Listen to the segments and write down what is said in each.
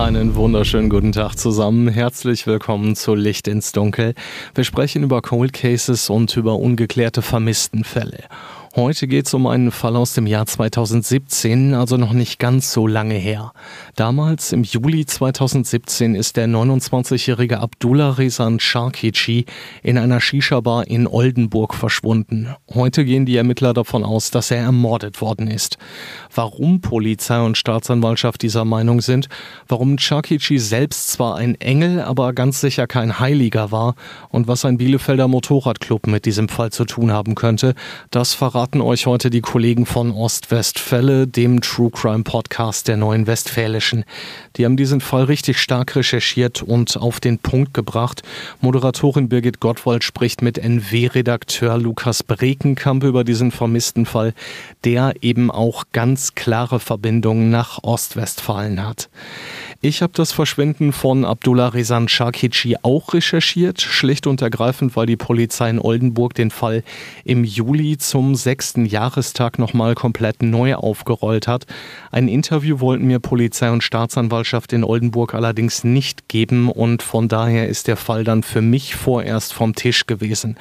Einen wunderschönen guten Tag zusammen. Herzlich willkommen zu Licht ins Dunkel. Wir sprechen über Cold Cases und über ungeklärte Vermisstenfälle. Heute geht es um einen Fall aus dem Jahr 2017, also noch nicht ganz so lange her. Damals, im Juli 2017, ist der 29-jährige Abdullah Rezan Sharkici in einer Shisha-Bar in Oldenburg verschwunden. Heute gehen die Ermittler davon aus, dass er ermordet worden ist. Warum Polizei und Staatsanwaltschaft dieser Meinung sind, warum Sharkici selbst zwar ein Engel, aber ganz sicher kein Heiliger war und was ein Bielefelder Motorradclub mit diesem Fall zu tun haben könnte, das verraten euch heute die Kollegen von Ostwestfälle, dem True Crime Podcast der Neuen Westfälischen. Die haben diesen Fall richtig stark recherchiert und auf den Punkt gebracht. Moderatorin Birgit Gottwald spricht mit NW-Redakteur Lukas Brekenkamp über diesen vermissten Fall, der eben auch ganz klare Verbindungen nach Ostwestfalen hat. Ich habe das Verschwinden von Abdullah Rezan Shakici auch recherchiert, schlicht und ergreifend, weil die Polizei in Oldenburg den Fall im Juli zum sechsten Jahrestag nochmal komplett neu aufgerollt hat. Ein Interview wollten mir Polizei und Staatsanwaltschaft in Oldenburg allerdings nicht geben und von daher ist der Fall dann für mich vorerst vom Tisch gewesen.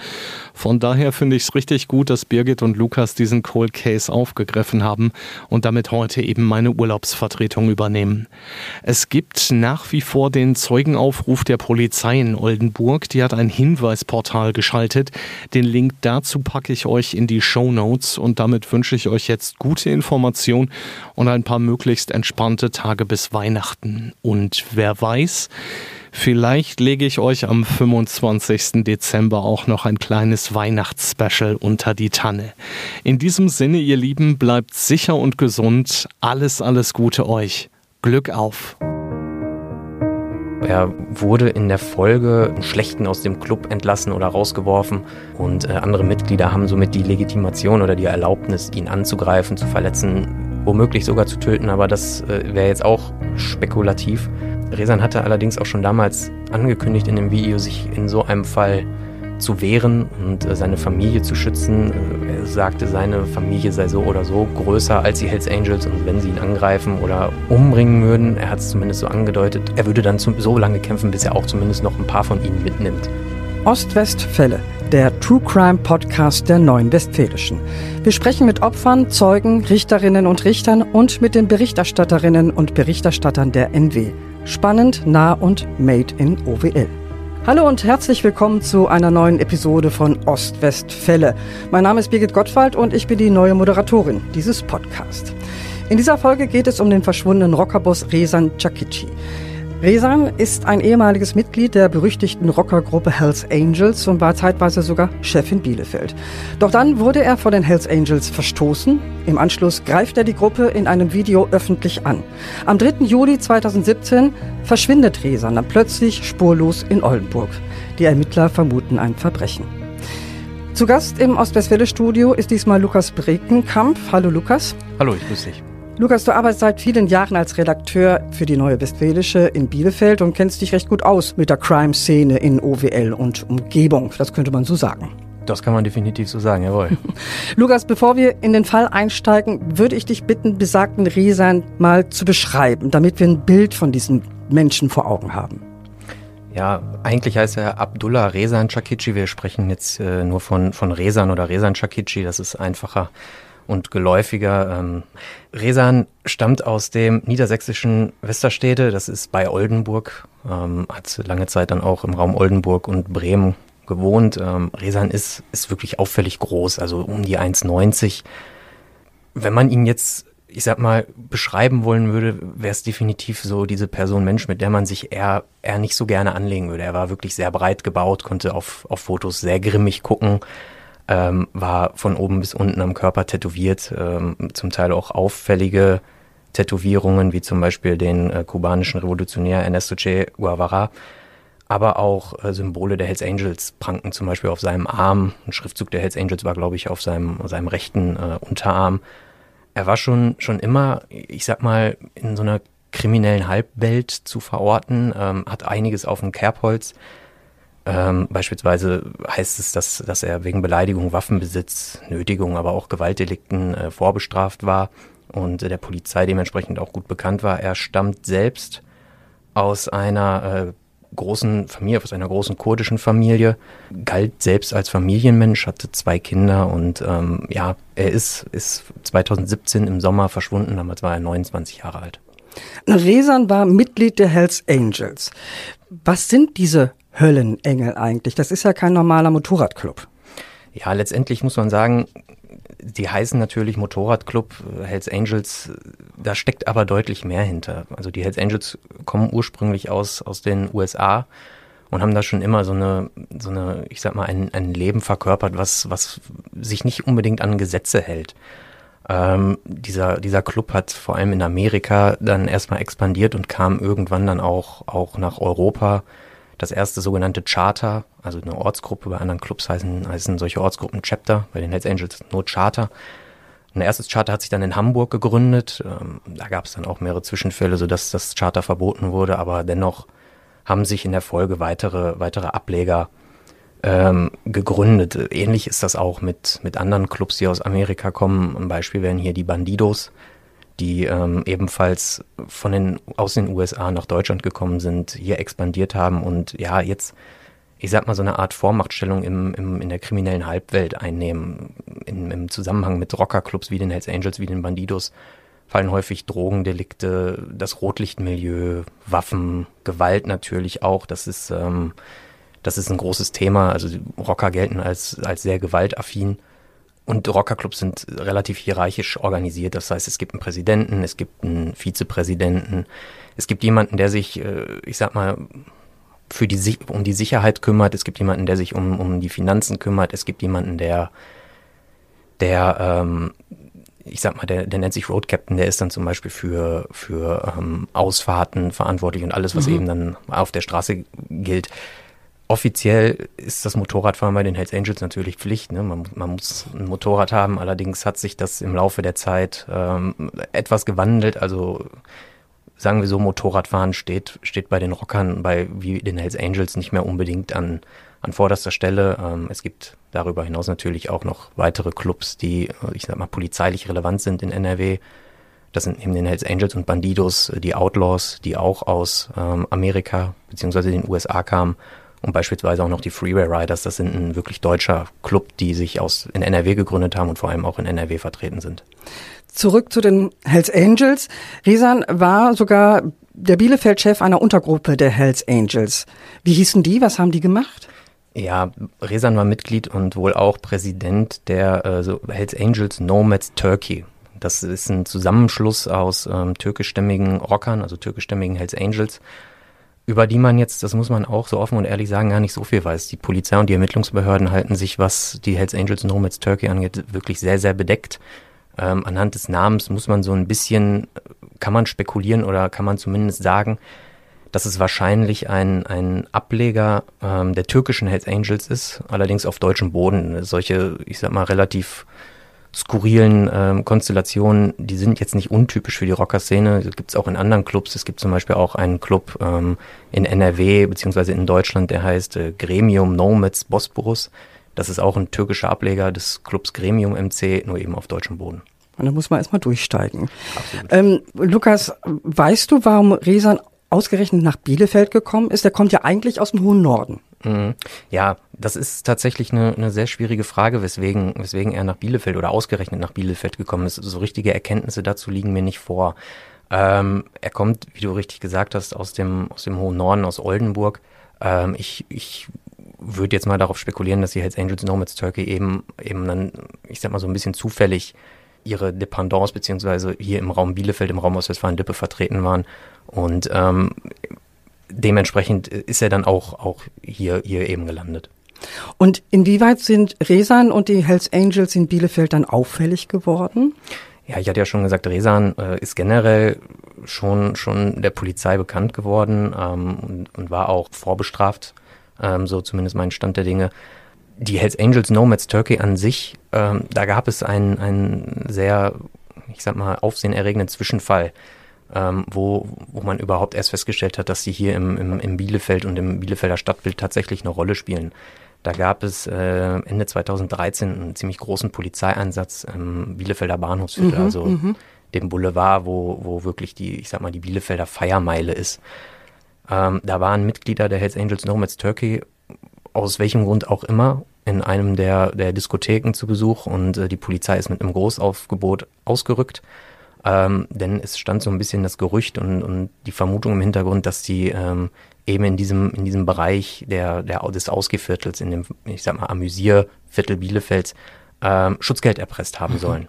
Von daher finde ich es richtig gut, dass Birgit und Lukas diesen Cold Case aufgegriffen haben und damit heute eben meine Urlaubsvertretung übernehmen. Es gibt nach wie vor den Zeugenaufruf der Polizei in Oldenburg. Die hat ein Hinweisportal geschaltet. Den Link dazu packe ich euch in die Show Notes und damit wünsche ich euch jetzt gute Information und ein paar möglichst entspannte Tage bis Weihnachten. Und wer weiß, Vielleicht lege ich euch am 25. Dezember auch noch ein kleines Weihnachtsspecial unter die Tanne. In diesem Sinne, ihr Lieben, bleibt sicher und gesund. Alles, alles Gute euch. Glück auf. Er wurde in der Folge Schlechten aus dem Club entlassen oder rausgeworfen und äh, andere Mitglieder haben somit die Legitimation oder die Erlaubnis, ihn anzugreifen, zu verletzen, womöglich sogar zu töten, aber das äh, wäre jetzt auch spekulativ. Resan hatte allerdings auch schon damals angekündigt in dem Video, sich in so einem Fall zu wehren und äh, seine Familie zu schützen. Äh, er sagte, seine Familie sei so oder so größer als die Hells Angels und wenn sie ihn angreifen oder umbringen würden, er hat es zumindest so angedeutet, er würde dann so lange kämpfen, bis er auch zumindest noch ein paar von ihnen mitnimmt. Ostwestfälle, der True Crime Podcast der Neuen Westfälischen. Wir sprechen mit Opfern, Zeugen, Richterinnen und Richtern und mit den Berichterstatterinnen und Berichterstattern der NW. Spannend, nah und made in OWL. Hallo und herzlich willkommen zu einer neuen Episode von Ostwestfälle. Mein Name ist Birgit Gottwald und ich bin die neue Moderatorin dieses Podcasts. In dieser Folge geht es um den verschwundenen Rockerboss Rezan Chakici. Rezan ist ein ehemaliges Mitglied der berüchtigten Rockergruppe Hells Angels und war zeitweise sogar Chef in Bielefeld. Doch dann wurde er von den Hells Angels verstoßen. Im Anschluss greift er die Gruppe in einem Video öffentlich an. Am 3. Juli 2017 verschwindet Rezan dann plötzlich spurlos in Oldenburg. Die Ermittler vermuten ein Verbrechen. Zu Gast im Ostwestfälle-Studio ist diesmal Lukas Brekenkamp. Hallo Lukas. Hallo, ich grüße dich. Lukas, du arbeitest seit vielen Jahren als Redakteur für die Neue Westfälische in Bielefeld und kennst dich recht gut aus mit der Crime-Szene in OWL und Umgebung. Das könnte man so sagen. Das kann man definitiv so sagen, jawohl. Lukas, bevor wir in den Fall einsteigen, würde ich dich bitten, besagten Riesan mal zu beschreiben, damit wir ein Bild von diesem Menschen vor Augen haben. Ja, eigentlich heißt er Abdullah Rezan Chakici. Wir sprechen jetzt äh, nur von, von Rezan oder Rezan Chakici. Das ist einfacher und geläufiger. Ähm, Resan stammt aus dem niedersächsischen Westerstede, das ist bei Oldenburg, ähm, hat lange Zeit dann auch im Raum Oldenburg und Bremen gewohnt. Ähm, Resan ist, ist wirklich auffällig groß, also um die 1,90. Wenn man ihn jetzt, ich sag mal, beschreiben wollen würde, wäre es definitiv so diese Person Mensch, mit der man sich eher, eher nicht so gerne anlegen würde. Er war wirklich sehr breit gebaut, konnte auf, auf Fotos sehr grimmig gucken ähm, war von oben bis unten am Körper tätowiert, ähm, zum Teil auch auffällige Tätowierungen, wie zum Beispiel den äh, kubanischen Revolutionär Ernesto Che Guevara. aber auch äh, Symbole der Hells Angels pranken zum Beispiel auf seinem Arm. Ein Schriftzug der Hells Angels war, glaube ich, auf seinem, seinem rechten äh, Unterarm. Er war schon, schon immer, ich sag mal, in so einer kriminellen Halbwelt zu verorten, ähm, hat einiges auf dem Kerbholz. Ähm, beispielsweise heißt es, dass, dass er wegen Beleidigung, Waffenbesitz, Nötigung, aber auch Gewaltdelikten äh, vorbestraft war und äh, der Polizei dementsprechend auch gut bekannt war. Er stammt selbst aus einer äh, großen Familie, aus einer großen kurdischen Familie, galt selbst als Familienmensch, hatte zwei Kinder und ähm, ja, er ist, ist 2017 im Sommer verschwunden, damals war er 29 Jahre alt. Resan war Mitglied der Hells Angels. Was sind diese Höllenengel eigentlich? Das ist ja kein normaler Motorradclub. Ja, letztendlich muss man sagen, die heißen natürlich Motorradclub, Hells Angels, da steckt aber deutlich mehr hinter. Also die Hells Angels kommen ursprünglich aus, aus den USA und haben da schon immer so eine, so eine, ich sag mal, ein, ein Leben verkörpert, was, was sich nicht unbedingt an Gesetze hält. Ähm, dieser, dieser Club hat vor allem in Amerika dann erstmal expandiert und kam irgendwann dann auch, auch nach Europa das erste sogenannte Charter, also eine Ortsgruppe, bei anderen Clubs heißen, heißen solche Ortsgruppen Chapter, bei den Hells Angels nur Charter. Ein erstes Charter hat sich dann in Hamburg gegründet. Ähm, da gab es dann auch mehrere Zwischenfälle, sodass das Charter verboten wurde, aber dennoch haben sich in der Folge weitere, weitere Ableger ähm, gegründet. Ähnlich ist das auch mit, mit anderen Clubs, die aus Amerika kommen. Ein Beispiel wären hier die Bandidos, die ähm, ebenfalls von den, aus den USA nach Deutschland gekommen sind, hier expandiert haben und ja, jetzt, ich sag mal, so eine Art Vormachtstellung im, im, in der kriminellen Halbwelt einnehmen. In, Im Zusammenhang mit Rockerclubs wie den Hells Angels, wie den Bandidos fallen häufig Drogendelikte, das Rotlichtmilieu, Waffen, Gewalt natürlich auch. Das ist, ähm, das ist ein großes Thema. Also Rocker gelten als, als sehr gewaltaffin. Und Rockerclubs sind relativ hierarchisch organisiert. Das heißt, es gibt einen Präsidenten, es gibt einen Vizepräsidenten, es gibt jemanden, der sich, äh, ich sag mal, für die, um die Sicherheit kümmert, es gibt jemanden, der sich um, um die Finanzen kümmert, es gibt jemanden, der, der, ähm, ich sag mal, der, der nennt sich Road Captain, der ist dann zum Beispiel für, für ähm, Ausfahrten verantwortlich und alles, was mhm. eben dann auf der Straße gilt offiziell ist das Motorradfahren bei den Hells Angels natürlich Pflicht. Ne? Man, man, muss ein Motorrad haben. Allerdings hat sich das im Laufe der Zeit ähm, etwas gewandelt. Also sagen wir so, Motorradfahren steht, steht bei den Rockern, bei wie den Hells Angels nicht mehr unbedingt an, an vorderster Stelle. Ähm, es gibt darüber hinaus natürlich auch noch weitere Clubs, die, ich sag mal, polizeilich relevant sind in NRW. Das sind eben den Hells Angels und Bandidos, die Outlaws, die auch aus ähm, Amerika beziehungsweise den USA kamen und beispielsweise auch noch die Freeway Riders, das sind ein wirklich deutscher Club, die sich aus in NRW gegründet haben und vor allem auch in NRW vertreten sind. Zurück zu den Hells Angels. Risan war sogar der Bielefeld-Chef einer Untergruppe der Hells Angels. Wie hießen die? Was haben die gemacht? Ja, Resan war Mitglied und wohl auch Präsident der äh, so Hells Angels Nomads Turkey. Das ist ein Zusammenschluss aus ähm, türkischstämmigen Rockern, also türkischstämmigen Hells Angels über die man jetzt, das muss man auch so offen und ehrlich sagen, gar nicht so viel weiß. Die Polizei und die Ermittlungsbehörden halten sich, was die Hells Angels Nomads Turkey angeht, wirklich sehr, sehr bedeckt. Ähm, anhand des Namens muss man so ein bisschen, kann man spekulieren oder kann man zumindest sagen, dass es wahrscheinlich ein, ein Ableger ähm, der türkischen Hells Angels ist, allerdings auf deutschem Boden. Solche, ich sag mal, relativ skurrilen ähm, Konstellationen, die sind jetzt nicht untypisch für die Rockerszene. Das gibt es auch in anderen Clubs. Es gibt zum Beispiel auch einen Club ähm, in NRW beziehungsweise in Deutschland, der heißt äh, Gremium Nomads Bosporus. Das ist auch ein türkischer Ableger des Clubs Gremium MC, nur eben auf deutschem Boden. Und da muss man erstmal durchsteigen. Ähm, Lukas, weißt du, warum Resan ausgerechnet nach Bielefeld gekommen ist? Der kommt ja eigentlich aus dem hohen Norden. Mhm. Ja, das ist tatsächlich eine, eine sehr schwierige Frage, weswegen, weswegen er nach Bielefeld oder ausgerechnet nach Bielefeld gekommen ist. So richtige Erkenntnisse dazu liegen mir nicht vor. Ähm, er kommt, wie du richtig gesagt hast, aus dem, aus dem hohen Norden, aus Oldenburg. Ähm, ich, ich würde jetzt mal darauf spekulieren, dass die Hells Angels Nomads Turkey eben, eben dann, ich sag mal so ein bisschen zufällig ihre Dependance beziehungsweise hier im Raum Bielefeld, im Raum Ostwestfalen-Lippe vertreten waren und ähm, dementsprechend ist er dann auch, auch hier, hier eben gelandet. Und inwieweit sind Resan und die Hells Angels in Bielefeld dann auffällig geworden? Ja, ich hatte ja schon gesagt, Resan äh, ist generell schon, schon der Polizei bekannt geworden ähm, und, und, war auch vorbestraft, ähm, so zumindest mein Stand der Dinge. Die Hells Angels Nomads Turkey an sich, ähm, da gab es einen, einen sehr, ich sag mal, aufsehenerregenden Zwischenfall, ähm, wo, wo man überhaupt erst festgestellt hat, dass sie hier im, im, im Bielefeld und im Bielefelder Stadtbild tatsächlich eine Rolle spielen. Da gab es äh, Ende 2013 einen ziemlich großen Polizeieinsatz im Bielefelder Bahnhofsviertel, mhm, also mhm. dem Boulevard, wo, wo wirklich die, ich sag mal, die Bielefelder Feiermeile ist. Ähm, da waren Mitglieder der Hells Angels Nomads Turkey, aus welchem Grund auch immer, in einem der, der Diskotheken zu Besuch und äh, die Polizei ist mit einem Großaufgebot ausgerückt. Ähm, denn es stand so ein bisschen das Gerücht und, und die Vermutung im Hintergrund, dass die ähm, eben in diesem, in diesem Bereich der, der, des Ausgeviertels, in dem, ich sag mal, Amüsierviertel Bielefelds, ähm, Schutzgeld erpresst haben mhm. sollen.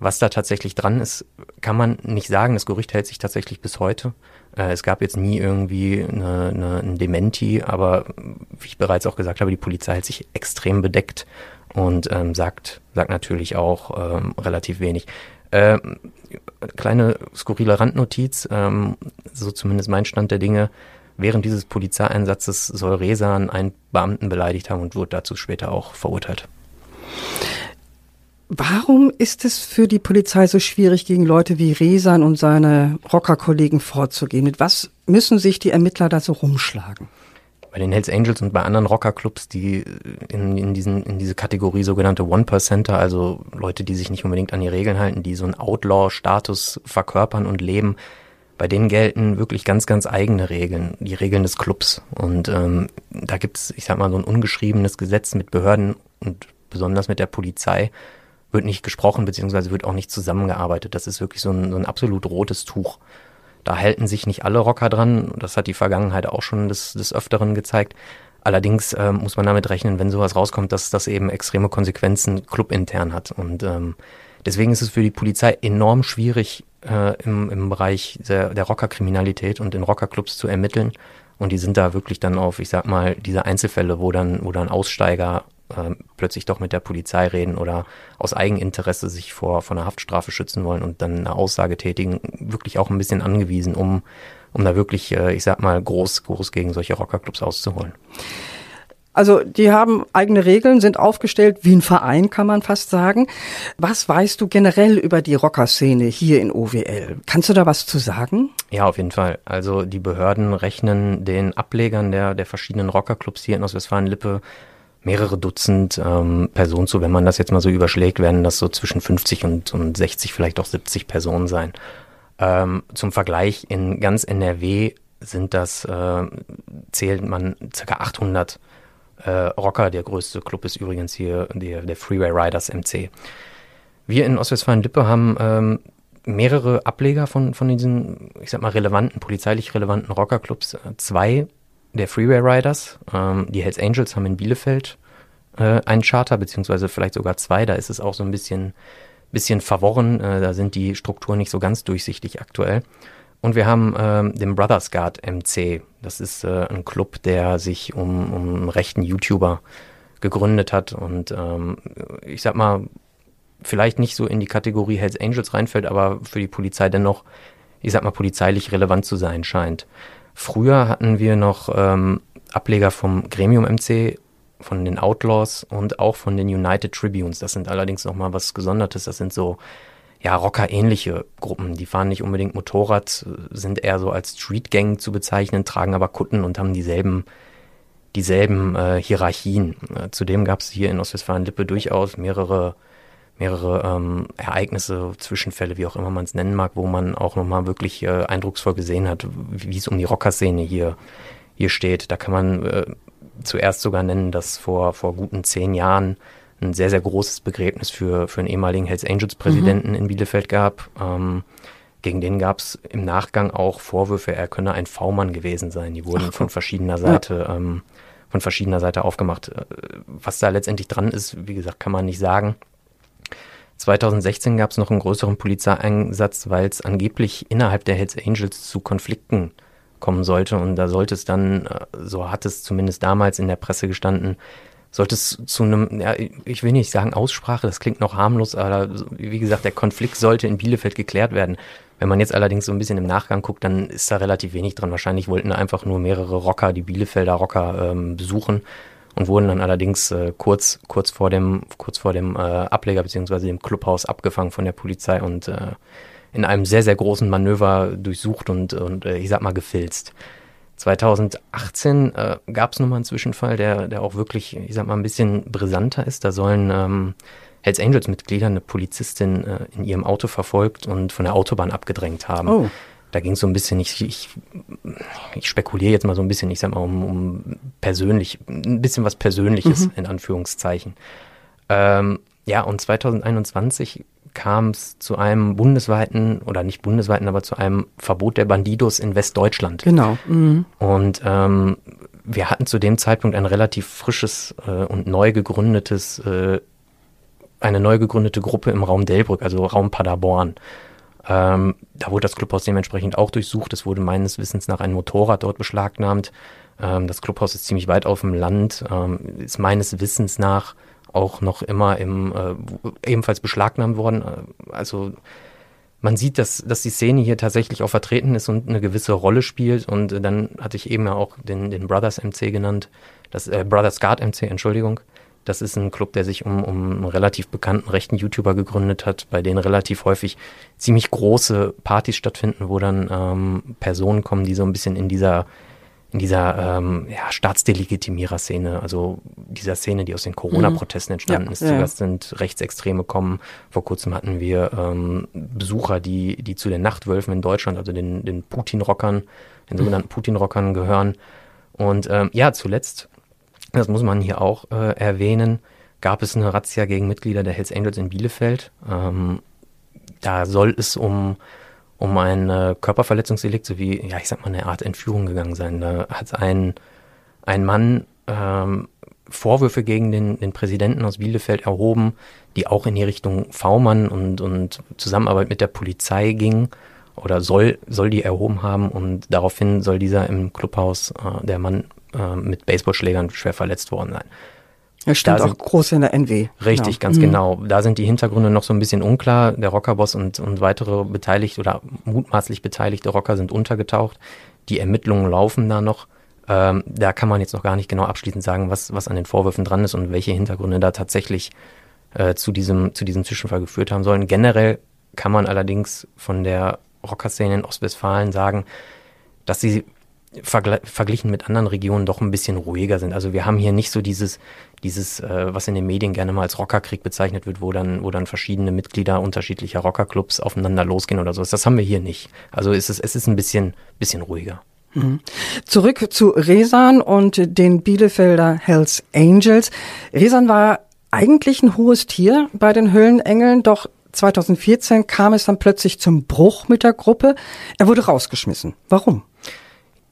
Was da tatsächlich dran ist, kann man nicht sagen. Das Gerücht hält sich tatsächlich bis heute. Äh, es gab jetzt nie irgendwie eine, eine, ein Dementi, aber wie ich bereits auch gesagt habe, die Polizei hält sich extrem bedeckt und ähm, sagt, sagt natürlich auch ähm, relativ wenig. Ähm, kleine skurrile Randnotiz, ähm, so zumindest mein Stand der Dinge. Während dieses Polizeieinsatzes soll Resan einen Beamten beleidigt haben und wurde dazu später auch verurteilt. Warum ist es für die Polizei so schwierig, gegen Leute wie Resan und seine Rockerkollegen vorzugehen? Mit was müssen sich die Ermittler da so rumschlagen? Bei den Hells Angels und bei anderen Rockerclubs, die in, in, diesen, in diese Kategorie sogenannte One-Percenter, also Leute, die sich nicht unbedingt an die Regeln halten, die so einen Outlaw-Status verkörpern und leben, bei denen gelten wirklich ganz, ganz eigene Regeln, die Regeln des Clubs. Und ähm, da gibt's, ich sag mal, so ein ungeschriebenes Gesetz mit Behörden und besonders mit der Polizei wird nicht gesprochen, beziehungsweise wird auch nicht zusammengearbeitet. Das ist wirklich so ein, so ein absolut rotes Tuch. Da halten sich nicht alle Rocker dran. Das hat die Vergangenheit auch schon des, des Öfteren gezeigt. Allerdings äh, muss man damit rechnen, wenn sowas rauskommt, dass das eben extreme Konsequenzen clubintern hat. Und ähm, deswegen ist es für die Polizei enorm schwierig, äh, im, im Bereich der, der Rockerkriminalität und in Rockerclubs zu ermitteln. Und die sind da wirklich dann auf, ich sag mal, diese Einzelfälle, wo dann, wo dann Aussteiger äh, plötzlich doch mit der Polizei reden oder aus Eigeninteresse sich vor, vor einer Haftstrafe schützen wollen und dann eine Aussage tätigen, wirklich auch ein bisschen angewiesen, um, um da wirklich, äh, ich sag mal, groß, groß gegen solche Rockerclubs auszuholen. Also die haben eigene Regeln, sind aufgestellt wie ein Verein, kann man fast sagen. Was weißt du generell über die Rockerszene hier in OWL? Kannst du da was zu sagen? Ja, auf jeden Fall. Also die Behörden rechnen den Ablegern der, der verschiedenen Rockerclubs hier in Ostwestfalen-Lippe mehrere Dutzend ähm, Personen zu. Wenn man das jetzt mal so überschlägt, werden das so zwischen 50 und, und 60, vielleicht auch 70 Personen sein. Ähm, zum Vergleich, in ganz NRW sind das, äh, zählt man ca. 800 äh, Rocker. Der größte Club ist übrigens hier der, der Freeway Riders MC. Wir in Ostwestfalen-Lippe haben ähm, mehrere Ableger von, von diesen, ich sag mal, relevanten, polizeilich relevanten Rockerclubs. Zwei der Freeway Riders, ähm, die Hells Angels haben in Bielefeld äh, einen Charter, beziehungsweise vielleicht sogar zwei. Da ist es auch so ein bisschen, bisschen verworren. Äh, da sind die Strukturen nicht so ganz durchsichtig aktuell. Und wir haben ähm, den Brothers Guard MC. Das ist äh, ein Club, der sich um, um rechten YouTuber gegründet hat und ähm, ich sag mal, vielleicht nicht so in die Kategorie Hells Angels reinfällt, aber für die Polizei dennoch, ich sag mal, polizeilich relevant zu sein scheint. Früher hatten wir noch ähm, Ableger vom Gremium MC, von den Outlaws und auch von den United Tribunes. Das sind allerdings nochmal was Gesondertes. Das sind so ja, Rocker-ähnliche Gruppen. Die fahren nicht unbedingt Motorrad, sind eher so als Street-Gang zu bezeichnen, tragen aber Kutten und haben dieselben, dieselben äh, Hierarchien. Äh, zudem gab es hier in Ostwestfalen-Lippe durchaus mehrere, mehrere ähm, Ereignisse, Zwischenfälle, wie auch immer man es nennen mag, wo man auch nochmal wirklich äh, eindrucksvoll gesehen hat, wie es um die Rockerszene hier, hier steht. Da kann man äh, zuerst sogar nennen, dass vor, vor guten zehn Jahren ein sehr, sehr großes Begräbnis für, für einen ehemaligen Hells Angels Präsidenten mhm. in Bielefeld gab. Ähm, gegen den gab es im Nachgang auch Vorwürfe, er könne ein V-Mann gewesen sein. Die wurden Ach, von verschiedener Seite, ja. ähm, von verschiedener Seite aufgemacht. Äh, was da letztendlich dran ist, wie gesagt, kann man nicht sagen. 2016 gab es noch einen größeren Polizeieinsatz, weil es angeblich innerhalb der Hells Angels zu Konflikten kommen sollte. Und da sollte es dann, äh, so hat es zumindest damals in der Presse gestanden, sollte es zu einem, ja, ich will nicht sagen Aussprache, das klingt noch harmlos, aber wie gesagt, der Konflikt sollte in Bielefeld geklärt werden. Wenn man jetzt allerdings so ein bisschen im Nachgang guckt, dann ist da relativ wenig dran. Wahrscheinlich wollten einfach nur mehrere Rocker, die Bielefelder Rocker ähm, besuchen und wurden dann allerdings äh, kurz, kurz vor dem, kurz vor dem äh, Ableger beziehungsweise dem Clubhaus abgefangen von der Polizei und äh, in einem sehr, sehr großen Manöver durchsucht und, und äh, ich sag mal gefilzt. 2018 äh, gab es nochmal einen Zwischenfall, der, der auch wirklich, ich sag mal, ein bisschen brisanter ist. Da sollen ähm, Hells Angels-Mitglieder eine Polizistin äh, in ihrem Auto verfolgt und von der Autobahn abgedrängt haben. Oh. Da ging es so ein bisschen, ich, ich, ich spekuliere jetzt mal so ein bisschen, ich sag mal, um, um persönlich, ein bisschen was Persönliches mhm. in Anführungszeichen. Ähm, ja, und 2021 kam es zu einem bundesweiten, oder nicht bundesweiten, aber zu einem Verbot der Bandidos in Westdeutschland. Genau. Mhm. Und ähm, wir hatten zu dem Zeitpunkt ein relativ frisches äh, und neu gegründetes, äh, eine neu gegründete Gruppe im Raum Delbrück, also Raum Paderborn. Ähm, da wurde das Clubhaus dementsprechend auch durchsucht. Es wurde meines Wissens nach ein Motorrad dort beschlagnahmt. Ähm, das Clubhaus ist ziemlich weit auf dem Land, ähm, ist meines Wissens nach auch noch immer im, äh, ebenfalls beschlagnahmt worden. Äh, also man sieht, dass, dass die Szene hier tatsächlich auch vertreten ist und eine gewisse Rolle spielt. Und äh, dann hatte ich eben ja auch den, den Brothers MC genannt, das äh, Brothers Guard MC, Entschuldigung. Das ist ein Club, der sich um, um einen relativ bekannten rechten YouTuber gegründet hat, bei denen relativ häufig ziemlich große Partys stattfinden, wo dann ähm, Personen kommen, die so ein bisschen in dieser in dieser ähm, ja, Staatsdelegitimierer-Szene, also dieser Szene, die aus den Corona-Protesten entstanden ja, ist. Ja. Zuerst sind Rechtsextreme kommen. Vor kurzem hatten wir ähm, Besucher, die, die zu den Nachtwölfen in Deutschland, also den, den Putin-Rockern, den sogenannten Putin-Rockern gehören. Und ähm, ja, zuletzt, das muss man hier auch äh, erwähnen, gab es eine Razzia gegen Mitglieder der Hells Angels in Bielefeld. Ähm, da soll es um um ein äh, Körperverletzungsdelikt sowie, ja, ich sag mal, eine Art Entführung gegangen sein. Da hat ein, ein Mann ähm, Vorwürfe gegen den, den Präsidenten aus Bielefeld erhoben, die auch in die Richtung V-Mann und, und Zusammenarbeit mit der Polizei ging oder soll, soll die erhoben haben und daraufhin soll dieser im Clubhaus, äh, der Mann, äh, mit Baseballschlägern schwer verletzt worden sein. Ja, stimmt, da auch groß in der NW. Richtig, genau. ganz mhm. genau. Da sind die Hintergründe noch so ein bisschen unklar. Der Rockerboss und, und weitere beteiligte oder mutmaßlich beteiligte Rocker sind untergetaucht. Die Ermittlungen laufen da noch. Ähm, da kann man jetzt noch gar nicht genau abschließend sagen, was, was an den Vorwürfen dran ist und welche Hintergründe da tatsächlich äh, zu, diesem, zu diesem Zwischenfall geführt haben sollen. Generell kann man allerdings von der Rockerszene in Ostwestfalen sagen, dass sie verglichen mit anderen Regionen doch ein bisschen ruhiger sind. Also wir haben hier nicht so dieses, dieses, äh, was in den Medien gerne mal als Rockerkrieg bezeichnet wird, wo dann, wo dann verschiedene Mitglieder unterschiedlicher Rockerclubs aufeinander losgehen oder so. Das haben wir hier nicht. Also es ist, es ist ein bisschen, bisschen ruhiger. Mhm. Zurück zu Resan und den Bielefelder Hells Angels. Resan war eigentlich ein hohes Tier bei den Höllenengeln, doch 2014 kam es dann plötzlich zum Bruch mit der Gruppe. Er wurde rausgeschmissen. Warum?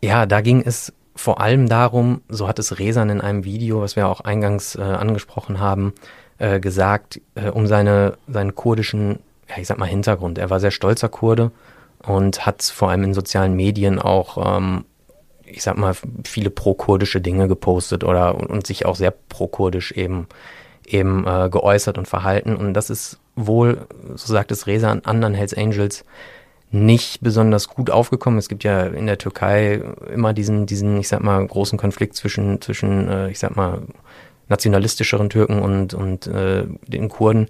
Ja, da ging es vor allem darum, so hat es Resan in einem Video, was wir auch eingangs äh, angesprochen haben, äh, gesagt, äh, um seine, seinen kurdischen, ja, ich sag mal, Hintergrund. Er war sehr stolzer Kurde und hat vor allem in sozialen Medien auch, ähm, ich sag mal, viele pro-kurdische Dinge gepostet oder und sich auch sehr pro-kurdisch eben, eben äh, geäußert und verhalten. Und das ist wohl, so sagt es Reza, an anderen Hells Angels nicht besonders gut aufgekommen. Es gibt ja in der Türkei immer diesen, diesen, ich sag mal, großen Konflikt zwischen, zwischen, äh, ich sag mal, nationalistischeren Türken und, und äh, den Kurden.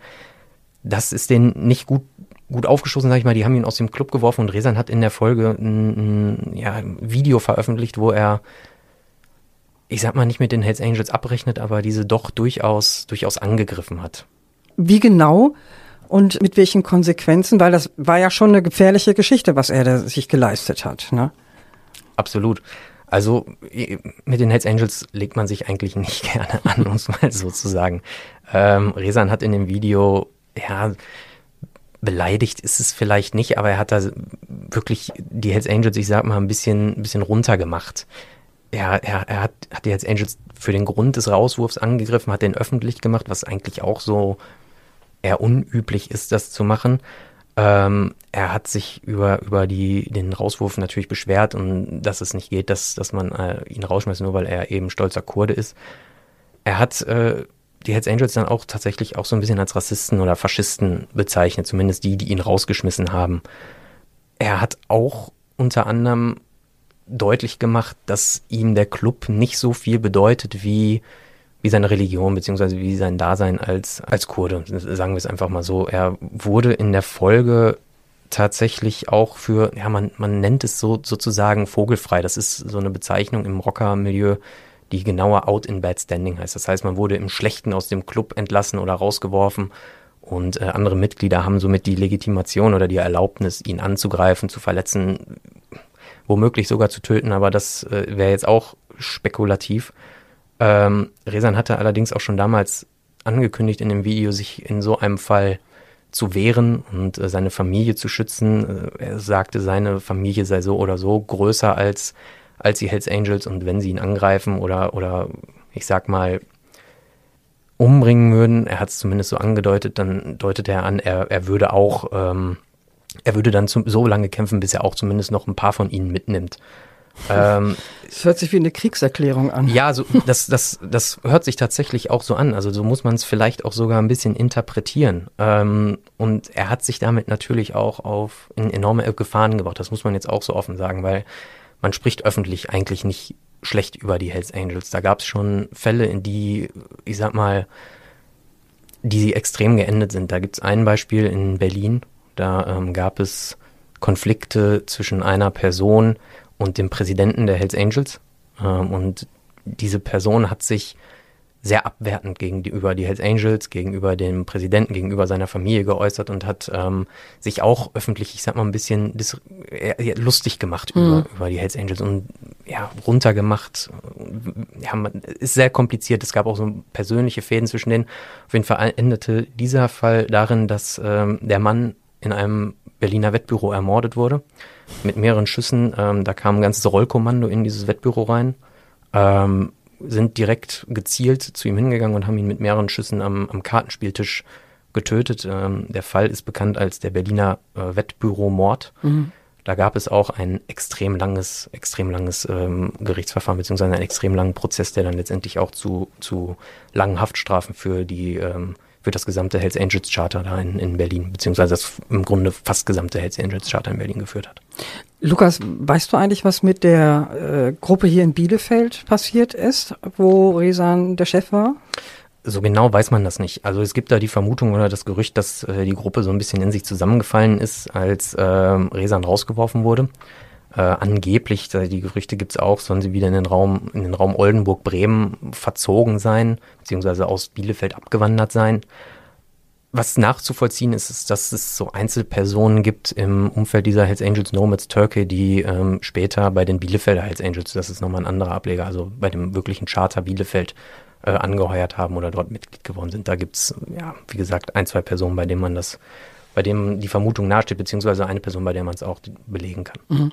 Das ist denen nicht gut, gut aufgestoßen, sag ich mal. Die haben ihn aus dem Club geworfen und Resan hat in der Folge ein, ein, ja, ein Video veröffentlicht, wo er, ich sag mal, nicht mit den Hells Angels abrechnet, aber diese doch durchaus, durchaus angegriffen hat. Wie genau und mit welchen Konsequenzen, weil das war ja schon eine gefährliche Geschichte, was er da sich geleistet hat. Ne? Absolut. Also mit den Hells Angels legt man sich eigentlich nicht gerne an, um es mal so zu sagen. Ähm, Resan hat in dem Video, ja, beleidigt ist es vielleicht nicht, aber er hat da wirklich die Hells Angels, ich sag mal, ein bisschen, ein bisschen runtergemacht. Er, er, er hat, hat die Hells Angels für den Grund des Rauswurfs angegriffen, hat den öffentlich gemacht, was eigentlich auch so eher unüblich ist, das zu machen. Ähm, er hat sich über, über die, den Rauswurf natürlich beschwert und dass es nicht geht, dass, dass man äh, ihn rausschmeißt, nur weil er eben stolzer Kurde ist. er hat äh, die Hells Angels dann auch tatsächlich auch so ein bisschen als Rassisten oder Faschisten bezeichnet, zumindest die, die ihn rausgeschmissen haben. Er hat auch unter anderem deutlich gemacht, dass ihm der Club nicht so viel bedeutet wie, wie seine Religion, beziehungsweise wie sein Dasein als, als Kurde. Sagen wir es einfach mal so. Er wurde in der Folge tatsächlich auch für, ja, man, man nennt es so sozusagen vogelfrei. Das ist so eine Bezeichnung im Rocker-Milieu, die genauer out in bad standing heißt. Das heißt, man wurde im Schlechten aus dem Club entlassen oder rausgeworfen und äh, andere Mitglieder haben somit die Legitimation oder die Erlaubnis, ihn anzugreifen, zu verletzen, womöglich sogar zu töten, aber das äh, wäre jetzt auch spekulativ. Ähm, Resan hatte allerdings auch schon damals angekündigt in dem Video, sich in so einem Fall zu wehren und äh, seine Familie zu schützen. Äh, er sagte, seine Familie sei so oder so größer als, als die Hells Angels und wenn sie ihn angreifen oder, oder ich sag mal, umbringen würden, er hat es zumindest so angedeutet, dann deutet er an, er, er würde auch, ähm, er würde dann zum, so lange kämpfen, bis er auch zumindest noch ein paar von ihnen mitnimmt. Ähm, es hört sich wie eine Kriegserklärung an. Ja, so, das, das, das hört sich tatsächlich auch so an. Also so muss man es vielleicht auch sogar ein bisschen interpretieren. Ähm, und er hat sich damit natürlich auch auf in enorme Gefahren gebracht. Das muss man jetzt auch so offen sagen, weil man spricht öffentlich eigentlich nicht schlecht über die Hells Angels. Da gab es schon Fälle, in die, ich sag mal, die extrem geendet sind. Da gibt es ein Beispiel in Berlin. Da ähm, gab es Konflikte zwischen einer Person und dem Präsidenten der Hells Angels. Ähm, und diese Person hat sich sehr abwertend gegenüber die Hells Angels, gegenüber dem Präsidenten, gegenüber seiner Familie geäußert und hat ähm, sich auch öffentlich, ich sag mal, ein bisschen äh, lustig gemacht mhm. über, über die Hells Angels und ja, runtergemacht. Ja, man, ist sehr kompliziert. Es gab auch so persönliche Fäden zwischen denen. Auf jeden Fall endete dieser Fall darin, dass ähm, der Mann in einem Berliner Wettbüro ermordet wurde mit mehreren Schüssen. Ähm, da kam ein ganzes Rollkommando in dieses Wettbüro rein, ähm, sind direkt gezielt zu ihm hingegangen und haben ihn mit mehreren Schüssen am, am Kartenspieltisch getötet. Ähm, der Fall ist bekannt als der Berliner äh, Wettbüro-Mord. Mhm. Da gab es auch ein extrem langes, extrem langes ähm, Gerichtsverfahren beziehungsweise einen extrem langen Prozess, der dann letztendlich auch zu, zu langen Haftstrafen für die ähm, für das gesamte Hells Angels Charter da in, in Berlin, beziehungsweise das im Grunde fast gesamte Hells Angels Charter in Berlin geführt hat. Lukas, weißt du eigentlich, was mit der äh, Gruppe hier in Bielefeld passiert ist, wo Resan der Chef war? So genau weiß man das nicht. Also es gibt da die Vermutung oder das Gerücht, dass äh, die Gruppe so ein bisschen in sich zusammengefallen ist, als äh, Resan rausgeworfen wurde. Äh, angeblich, die Gerüchte gibt es auch, sollen sie wieder in den Raum, in den Raum Oldenburg-Bremen verzogen sein, beziehungsweise aus Bielefeld abgewandert sein. Was nachzuvollziehen ist, ist, dass es so Einzelpersonen gibt im Umfeld dieser Hells Angels Nomads Turkey, die ähm, später bei den Bielefelder Hells Angels, das ist nochmal ein anderer Ableger, also bei dem wirklichen Charter Bielefeld äh, angeheuert haben oder dort Mitglied geworden sind. Da gibt es, ja, wie gesagt, ein, zwei Personen, bei denen man das bei dem die Vermutung nahesteht, beziehungsweise eine Person, bei der man es auch belegen kann. Mhm.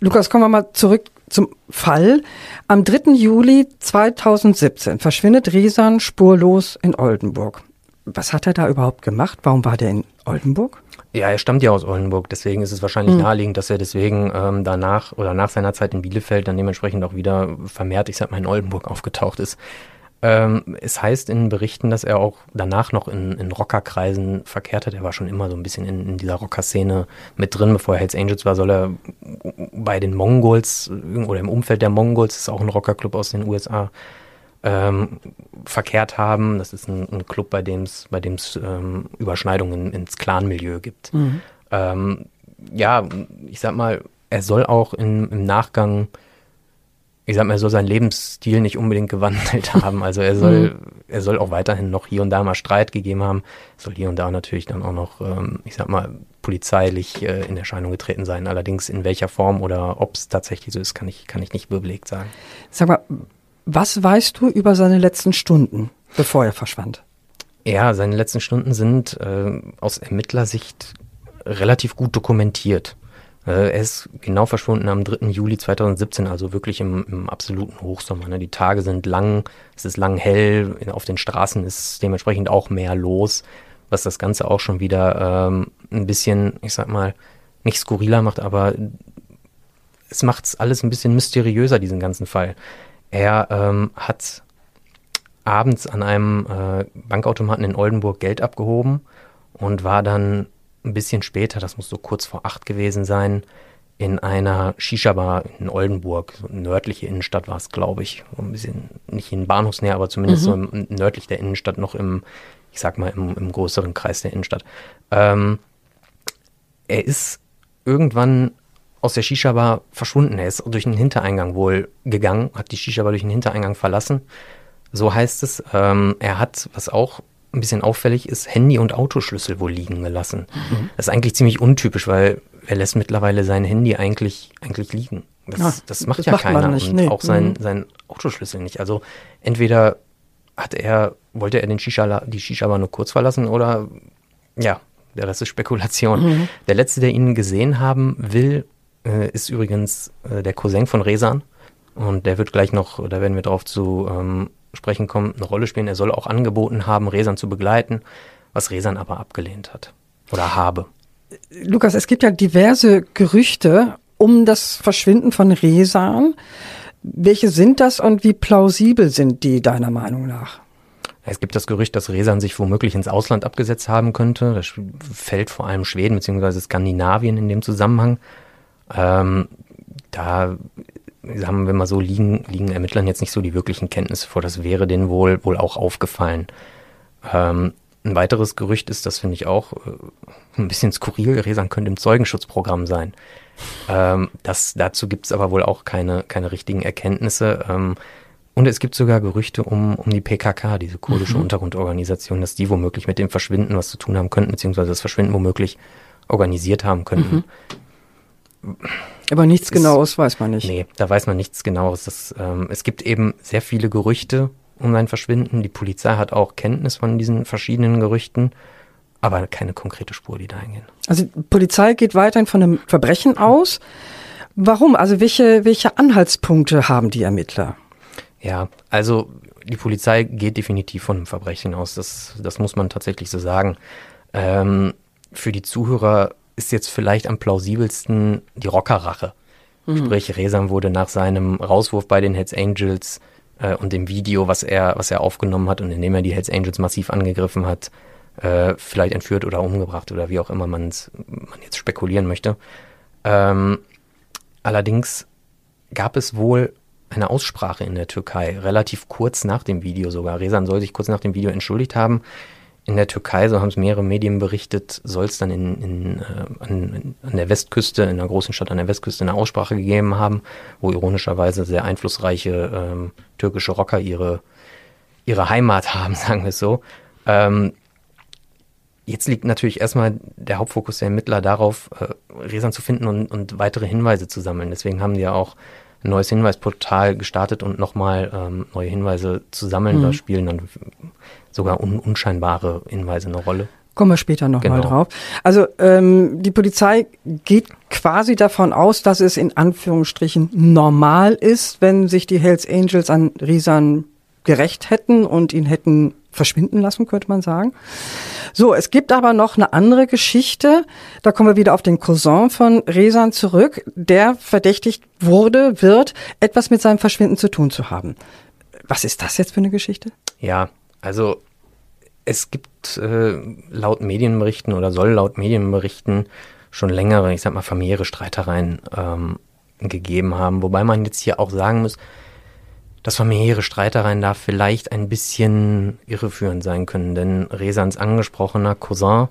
Lukas, kommen wir mal zurück zum Fall. Am 3. Juli 2017 verschwindet Riesan spurlos in Oldenburg. Was hat er da überhaupt gemacht? Warum war der in Oldenburg? Ja, er stammt ja aus Oldenburg, deswegen ist es wahrscheinlich mhm. naheliegend, dass er deswegen ähm, danach oder nach seiner Zeit in Bielefeld dann dementsprechend auch wieder vermehrt, ich sag mal, in Oldenburg aufgetaucht ist. Ähm, es heißt in Berichten, dass er auch danach noch in, in Rockerkreisen verkehrt hat. Er war schon immer so ein bisschen in, in dieser Rocker-Szene mit drin. Bevor er Hells Angels war, soll er bei den Mongols oder im Umfeld der Mongols, das ist auch ein Rockerclub aus den USA, ähm, verkehrt haben. Das ist ein, ein Club, bei dem es bei dem's, ähm, Überschneidungen ins Clan-Milieu gibt. Mhm. Ähm, ja, ich sag mal, er soll auch in, im Nachgang ich sag mal, er soll seinen Lebensstil nicht unbedingt gewandelt haben. Also er soll, mhm. er soll auch weiterhin noch hier und da mal Streit gegeben haben. Soll hier und da natürlich dann auch noch, ähm, ich sag mal, polizeilich äh, in Erscheinung getreten sein. Allerdings in welcher Form oder ob es tatsächlich so ist, kann ich, kann ich nicht überlegt sagen. Sag mal, was weißt du über seine letzten Stunden, bevor er verschwand? Ja, seine letzten Stunden sind äh, aus Ermittlersicht relativ gut dokumentiert. Äh, er ist genau verschwunden am 3. Juli 2017, also wirklich im, im absoluten Hochsommer. Ne? Die Tage sind lang, es ist lang hell, auf den Straßen ist dementsprechend auch mehr los, was das Ganze auch schon wieder ähm, ein bisschen, ich sag mal, nicht skurriler macht, aber es macht es alles ein bisschen mysteriöser, diesen ganzen Fall. Er ähm, hat abends an einem äh, Bankautomaten in Oldenburg Geld abgehoben und war dann ein bisschen später, das muss so kurz vor acht gewesen sein, in einer Shisha-Bar in Oldenburg, so nördliche Innenstadt war es, glaube ich. Ein bisschen nicht in Bahnhofsnähe, aber zumindest mhm. so im, nördlich der Innenstadt, noch im, ich sag mal, im, im größeren Kreis der Innenstadt. Ähm, er ist irgendwann aus der Shisha-Bar verschwunden. Er ist durch den Hintereingang wohl gegangen, hat die Shisha-Bar durch den Hintereingang verlassen. So heißt es. Ähm, er hat, was auch ein bisschen auffällig ist, Handy und Autoschlüssel wohl liegen gelassen. Mhm. Das ist eigentlich ziemlich untypisch, weil wer lässt mittlerweile sein Handy eigentlich, eigentlich liegen? Das, ja, das macht das ja macht keiner. Nicht, und nee. auch sein, mhm. sein Autoschlüssel nicht. Also entweder hat er, wollte er den Shisha, die Shisha-Bar nur kurz verlassen oder ja, der Rest ist Spekulation. Mhm. Der letzte, der ihn gesehen haben will, äh, ist übrigens äh, der Cousin von Resan. Und der wird gleich noch, da werden wir drauf zu ähm, sprechen kommen, eine Rolle spielen. Er soll auch angeboten haben, Resan zu begleiten, was Resan aber abgelehnt hat oder habe. Lukas, es gibt ja diverse Gerüchte um das Verschwinden von Resan. Welche sind das und wie plausibel sind die deiner Meinung nach? Es gibt das Gerücht, dass Resan sich womöglich ins Ausland abgesetzt haben könnte. Das fällt vor allem Schweden bzw. Skandinavien in dem Zusammenhang. Ähm, da sagen wir mal so, liegen, liegen Ermittlern jetzt nicht so die wirklichen Kenntnisse vor. Das wäre denen wohl, wohl auch aufgefallen. Ähm, ein weiteres Gerücht ist, das finde ich auch äh, ein bisschen skurril, Resan könnte im Zeugenschutzprogramm sein. Ähm, das, dazu gibt es aber wohl auch keine, keine richtigen Erkenntnisse. Ähm, und es gibt sogar Gerüchte um, um die PKK, diese kurdische mhm. Untergrundorganisation, dass die womöglich mit dem Verschwinden was zu tun haben könnten, beziehungsweise das Verschwinden womöglich organisiert haben könnten. Mhm. Aber nichts Genaues weiß man nicht. Nee, da weiß man nichts Genaues. Das, ähm, es gibt eben sehr viele Gerüchte um sein Verschwinden. Die Polizei hat auch Kenntnis von diesen verschiedenen Gerüchten, aber keine konkrete Spur, die da hingehen. Also die Polizei geht weiterhin von einem Verbrechen aus. Warum? Also welche, welche Anhaltspunkte haben die Ermittler? Ja, also die Polizei geht definitiv von einem Verbrechen aus. Das, das muss man tatsächlich so sagen. Ähm, für die Zuhörer ist jetzt vielleicht am plausibelsten die Rockerrache. Mhm. Sprich, Resam wurde nach seinem Rauswurf bei den Hells Angels äh, und dem Video, was er, was er aufgenommen hat und in dem er die Hells Angels massiv angegriffen hat, äh, vielleicht entführt oder umgebracht oder wie auch immer man jetzt spekulieren möchte. Ähm, allerdings gab es wohl eine Aussprache in der Türkei, relativ kurz nach dem Video sogar. Resan soll sich kurz nach dem Video entschuldigt haben. In der Türkei, so haben es mehrere Medien berichtet, soll es dann in, in, äh, an, an, der Westküste, in einer großen Stadt an der Westküste eine Aussprache gegeben haben, wo ironischerweise sehr einflussreiche ähm, türkische Rocker ihre, ihre Heimat haben, sagen wir es so. Ähm, jetzt liegt natürlich erstmal der Hauptfokus der Ermittler darauf, äh, Resan zu finden und, und weitere Hinweise zu sammeln. Deswegen haben die ja auch ein neues Hinweisportal gestartet und nochmal ähm, neue Hinweise zu sammeln. Mhm. Da spielen dann sogar un unscheinbare Hinweise eine Rolle. Kommen wir später nochmal genau. drauf. Also ähm, die Polizei geht quasi davon aus, dass es in Anführungsstrichen normal ist, wenn sich die Hells Angels an Risan gerecht hätten und ihn hätten verschwinden lassen, könnte man sagen. So, es gibt aber noch eine andere Geschichte. Da kommen wir wieder auf den Cousin von Resan zurück, der verdächtigt wurde, wird, etwas mit seinem Verschwinden zu tun zu haben. Was ist das jetzt für eine Geschichte? Ja, also es gibt äh, laut Medienberichten oder soll laut Medienberichten schon längere, ich sag mal, familiäre Streitereien ähm, gegeben haben. Wobei man jetzt hier auch sagen muss, dass familiäre Streitereien da vielleicht ein bisschen irreführend sein können, denn Resans angesprochener Cousin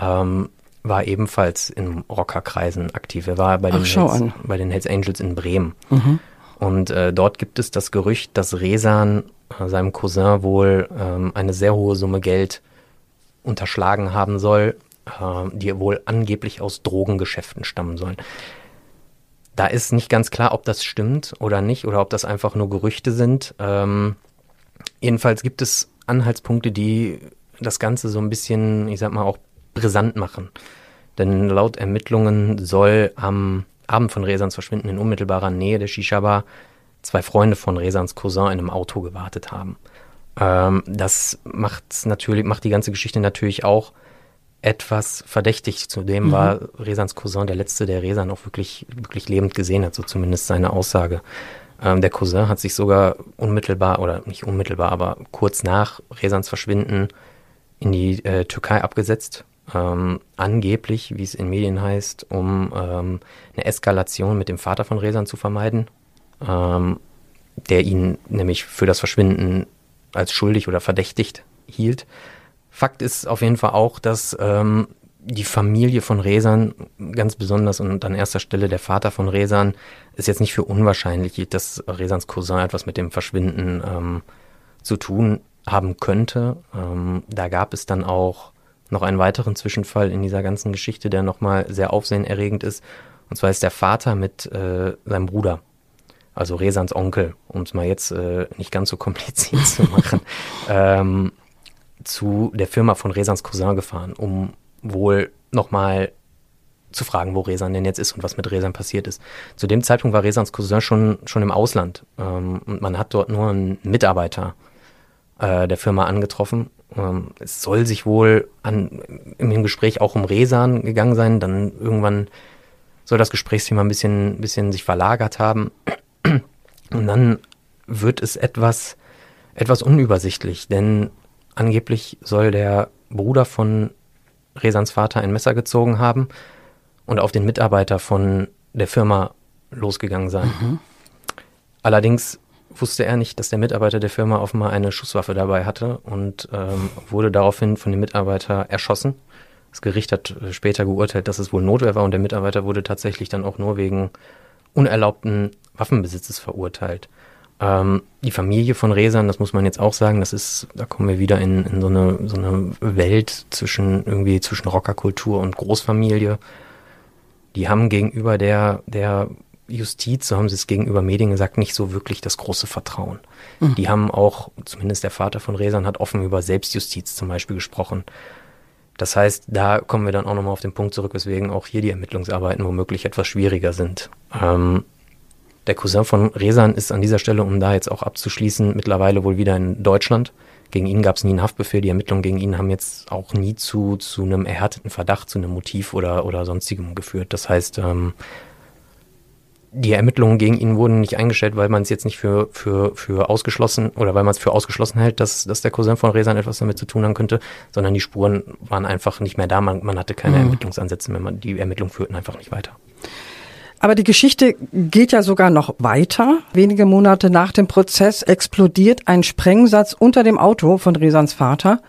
ähm, war ebenfalls in Rockerkreisen aktiv. Er war bei den, Ach, Hells, bei den Hells Angels in Bremen. Mhm. Und äh, dort gibt es das Gerücht, dass Resan äh, seinem Cousin wohl ähm, eine sehr hohe Summe Geld unterschlagen haben soll, äh, die wohl angeblich aus Drogengeschäften stammen sollen. Da ist nicht ganz klar, ob das stimmt oder nicht oder ob das einfach nur Gerüchte sind. Ähm, jedenfalls gibt es Anhaltspunkte, die das Ganze so ein bisschen, ich sag mal, auch brisant machen. Denn laut Ermittlungen soll am Abend von Resans Verschwinden in unmittelbarer Nähe der Shisha-Bar zwei Freunde von Resans Cousin in einem Auto gewartet haben. Ähm, das macht natürlich, macht die ganze Geschichte natürlich auch etwas verdächtig. Zudem mhm. war Resans Cousin der letzte, der Resan auch wirklich, wirklich lebend gesehen hat, so zumindest seine Aussage. Ähm, der Cousin hat sich sogar unmittelbar oder nicht unmittelbar, aber kurz nach Resans Verschwinden in die äh, Türkei abgesetzt. Ähm, angeblich, wie es in Medien heißt, um ähm, eine Eskalation mit dem Vater von Resan zu vermeiden, ähm, der ihn nämlich für das Verschwinden als schuldig oder verdächtigt hielt. Fakt ist auf jeden Fall auch, dass ähm, die Familie von Resan, ganz besonders und an erster Stelle der Vater von Resan, ist jetzt nicht für unwahrscheinlich hielt, dass Resans Cousin etwas mit dem Verschwinden ähm, zu tun haben könnte. Ähm, da gab es dann auch noch einen weiteren Zwischenfall in dieser ganzen Geschichte, der nochmal sehr aufsehenerregend ist. Und zwar ist der Vater mit äh, seinem Bruder, also Resans Onkel, um es mal jetzt äh, nicht ganz so kompliziert zu machen, ähm, zu der Firma von Resans Cousin gefahren, um wohl nochmal zu fragen, wo Resan denn jetzt ist und was mit Resan passiert ist. Zu dem Zeitpunkt war Resans Cousin schon, schon im Ausland ähm, und man hat dort nur einen Mitarbeiter äh, der Firma angetroffen. Ähm, es soll sich wohl an, im Gespräch auch um Resan gegangen sein. Dann irgendwann soll das Gesprächsthema ein bisschen, bisschen sich verlagert haben. Und dann wird es etwas, etwas unübersichtlich, denn angeblich soll der Bruder von Resans Vater ein Messer gezogen haben und auf den Mitarbeiter von der Firma losgegangen sein. Mhm. Allerdings wusste er nicht, dass der Mitarbeiter der Firma offenbar eine Schusswaffe dabei hatte und ähm, wurde daraufhin von dem Mitarbeiter erschossen. Das Gericht hat äh, später geurteilt, dass es wohl Notwehr war und der Mitarbeiter wurde tatsächlich dann auch nur wegen unerlaubten Waffenbesitzes verurteilt. Ähm, die Familie von Resan, das muss man jetzt auch sagen, das ist, da kommen wir wieder in, in so, eine, so eine Welt zwischen irgendwie zwischen Rockerkultur und Großfamilie. Die haben gegenüber der, der Justiz, so haben sie es gegenüber Medien gesagt, nicht so wirklich das große Vertrauen. Mhm. Die haben auch, zumindest der Vater von Resan hat offen über Selbstjustiz zum Beispiel gesprochen. Das heißt, da kommen wir dann auch nochmal auf den Punkt zurück, weswegen auch hier die Ermittlungsarbeiten womöglich etwas schwieriger sind. Ähm, der Cousin von Resan ist an dieser Stelle, um da jetzt auch abzuschließen, mittlerweile wohl wieder in Deutschland. Gegen ihn gab es nie einen Haftbefehl. Die Ermittlungen gegen ihn haben jetzt auch nie zu, zu einem erhärteten Verdacht, zu einem Motiv oder, oder sonstigem geführt. Das heißt, ähm, die Ermittlungen gegen ihn wurden nicht eingestellt, weil man es jetzt nicht für, für, für ausgeschlossen oder weil man es für ausgeschlossen hält, dass, dass der Cousin von Resan etwas damit zu tun haben könnte, sondern die Spuren waren einfach nicht mehr da. Man, man hatte keine mhm. Ermittlungsansätze mehr. Man, die Ermittlungen führten einfach nicht weiter. Aber die Geschichte geht ja sogar noch weiter. Wenige Monate nach dem Prozess explodiert ein Sprengsatz unter dem Auto von Resans Vater.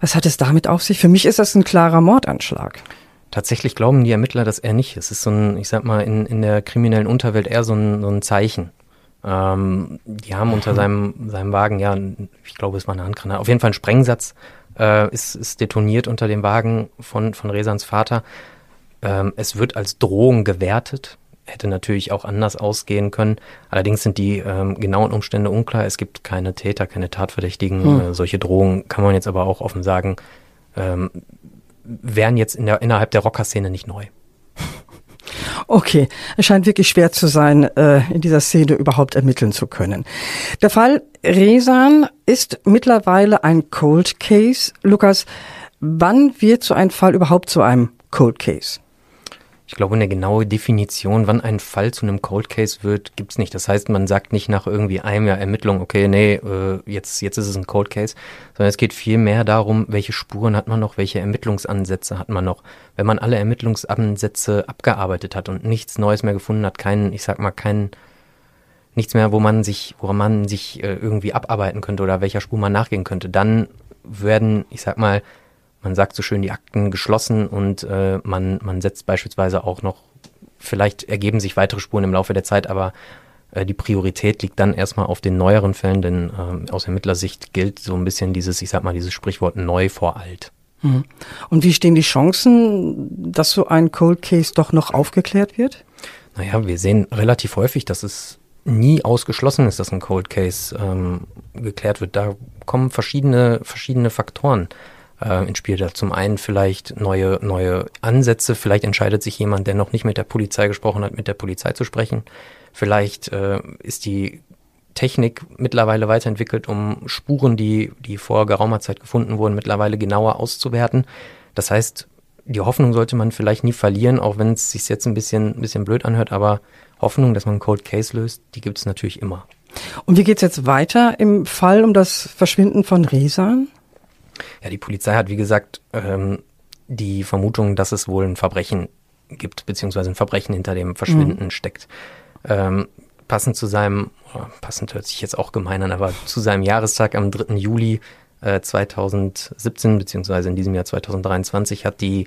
Was hat es damit auf sich? Für mich ist das ein klarer Mordanschlag. Tatsächlich glauben die Ermittler, dass er nicht. Es ist so ein, ich sag mal, in, in der kriminellen Unterwelt eher so ein, so ein Zeichen. Ähm, die haben unter seinem, seinem Wagen, ja, ich glaube, es war eine Handgranate, auf jeden Fall ein Sprengsatz äh, ist, ist detoniert unter dem Wagen von, von Resans Vater. Ähm, es wird als Drohung gewertet. Hätte natürlich auch anders ausgehen können. Allerdings sind die ähm, genauen Umstände unklar. Es gibt keine Täter, keine Tatverdächtigen. Hm. Äh, solche Drohungen kann man jetzt aber auch offen sagen, ähm, wären jetzt in der, innerhalb der Rockerszene nicht neu. Okay, es scheint wirklich schwer zu sein, äh, in dieser Szene überhaupt ermitteln zu können. Der Fall Resan ist mittlerweile ein Cold Case. Lukas, wann wird so ein Fall überhaupt zu einem Cold Case? Ich glaube, eine genaue Definition, wann ein Fall zu einem Cold Case wird, gibt's nicht. Das heißt, man sagt nicht nach irgendwie einem Jahr Ermittlung, okay, nee, äh, jetzt, jetzt ist es ein Cold Case, sondern es geht viel mehr darum, welche Spuren hat man noch, welche Ermittlungsansätze hat man noch. Wenn man alle Ermittlungsansätze abgearbeitet hat und nichts Neues mehr gefunden hat, keinen, ich sag mal, keinen, nichts mehr, wo man sich, woran man sich äh, irgendwie abarbeiten könnte oder welcher Spur man nachgehen könnte, dann werden, ich sag mal, man sagt so schön, die Akten geschlossen und äh, man, man setzt beispielsweise auch noch, vielleicht ergeben sich weitere Spuren im Laufe der Zeit, aber äh, die Priorität liegt dann erstmal auf den neueren Fällen, denn äh, aus Ermittlersicht gilt so ein bisschen dieses, ich sag mal, dieses Sprichwort neu vor alt. Mhm. Und wie stehen die Chancen, dass so ein Cold Case doch noch aufgeklärt wird? Naja, wir sehen relativ häufig, dass es nie ausgeschlossen ist, dass ein Cold Case ähm, geklärt wird. Da kommen verschiedene, verschiedene Faktoren äh, ins Spiel. Da zum einen vielleicht neue, neue Ansätze, vielleicht entscheidet sich jemand, der noch nicht mit der Polizei gesprochen hat, mit der Polizei zu sprechen. Vielleicht äh, ist die Technik mittlerweile weiterentwickelt, um Spuren, die, die vor geraumer Zeit gefunden wurden, mittlerweile genauer auszuwerten. Das heißt, die Hoffnung sollte man vielleicht nie verlieren, auch wenn es sich jetzt ein bisschen, ein bisschen blöd anhört, aber Hoffnung, dass man einen Cold Case löst, die gibt es natürlich immer. Und wie geht's jetzt weiter im Fall um das Verschwinden von Resan? Ja, die Polizei hat, wie gesagt, ähm, die Vermutung, dass es wohl ein Verbrechen gibt, beziehungsweise ein Verbrechen hinter dem Verschwinden mhm. steckt. Ähm, passend zu seinem, passend hört sich jetzt auch gemein an, aber zu seinem Jahrestag am 3. Juli äh, 2017, beziehungsweise in diesem Jahr 2023, hat die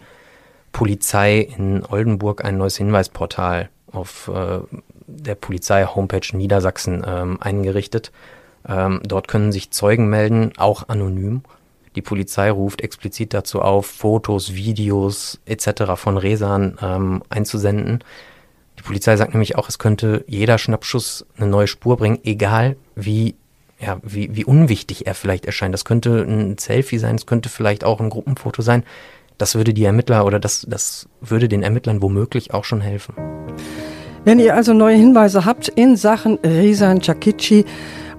Polizei in Oldenburg ein neues Hinweisportal auf äh, der Polizei-Homepage Niedersachsen ähm, eingerichtet. Ähm, dort können sich Zeugen melden, auch anonym. Die Polizei ruft explizit dazu auf, Fotos, Videos etc. von Resan ähm, einzusenden. Die Polizei sagt nämlich auch, es könnte jeder Schnappschuss eine neue Spur bringen, egal wie, ja, wie, wie unwichtig er vielleicht erscheint. Das könnte ein Selfie sein, es könnte vielleicht auch ein Gruppenfoto sein. Das würde die Ermittler oder das, das würde den Ermittlern womöglich auch schon helfen. Wenn ihr also neue Hinweise habt in Sachen Risan Chakichi,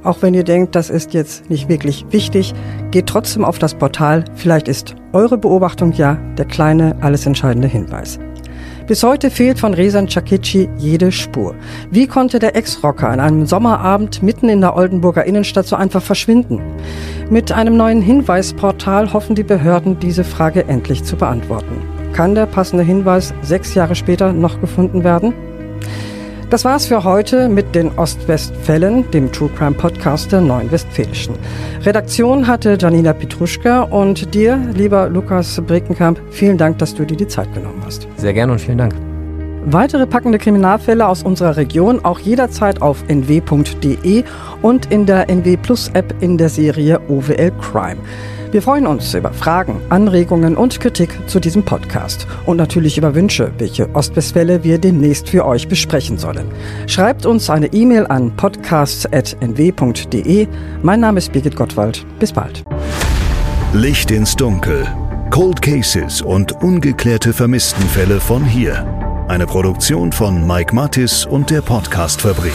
auch wenn ihr denkt, das ist jetzt nicht wirklich wichtig, geht trotzdem auf das Portal. Vielleicht ist eure Beobachtung ja der kleine, alles entscheidende Hinweis. Bis heute fehlt von Resan Chakichi jede Spur. Wie konnte der Ex-Rocker an einem Sommerabend mitten in der Oldenburger Innenstadt so einfach verschwinden? Mit einem neuen Hinweisportal hoffen die Behörden, diese Frage endlich zu beantworten. Kann der passende Hinweis sechs Jahre später noch gefunden werden? Das war's für heute mit den Ostwestfällen, dem True Crime Podcast der Neuen Westfälischen. Redaktion hatte Janina Petruschka und dir, lieber Lukas Brekenkamp, vielen Dank, dass du dir die Zeit genommen hast. Sehr gerne und vielen Dank. Weitere packende Kriminalfälle aus unserer Region auch jederzeit auf nw.de und in der NW Plus App in der Serie OWL Crime. Wir freuen uns über Fragen, Anregungen und Kritik zu diesem Podcast und natürlich über Wünsche, welche Ostwestfälle wir demnächst für euch besprechen sollen. Schreibt uns eine E-Mail an podcasts.nw.de. Mein Name ist Birgit Gottwald. Bis bald. Licht ins Dunkel. Cold Cases und ungeklärte Vermisstenfälle von hier. Eine Produktion von Mike Mattis und der Podcastfabrik.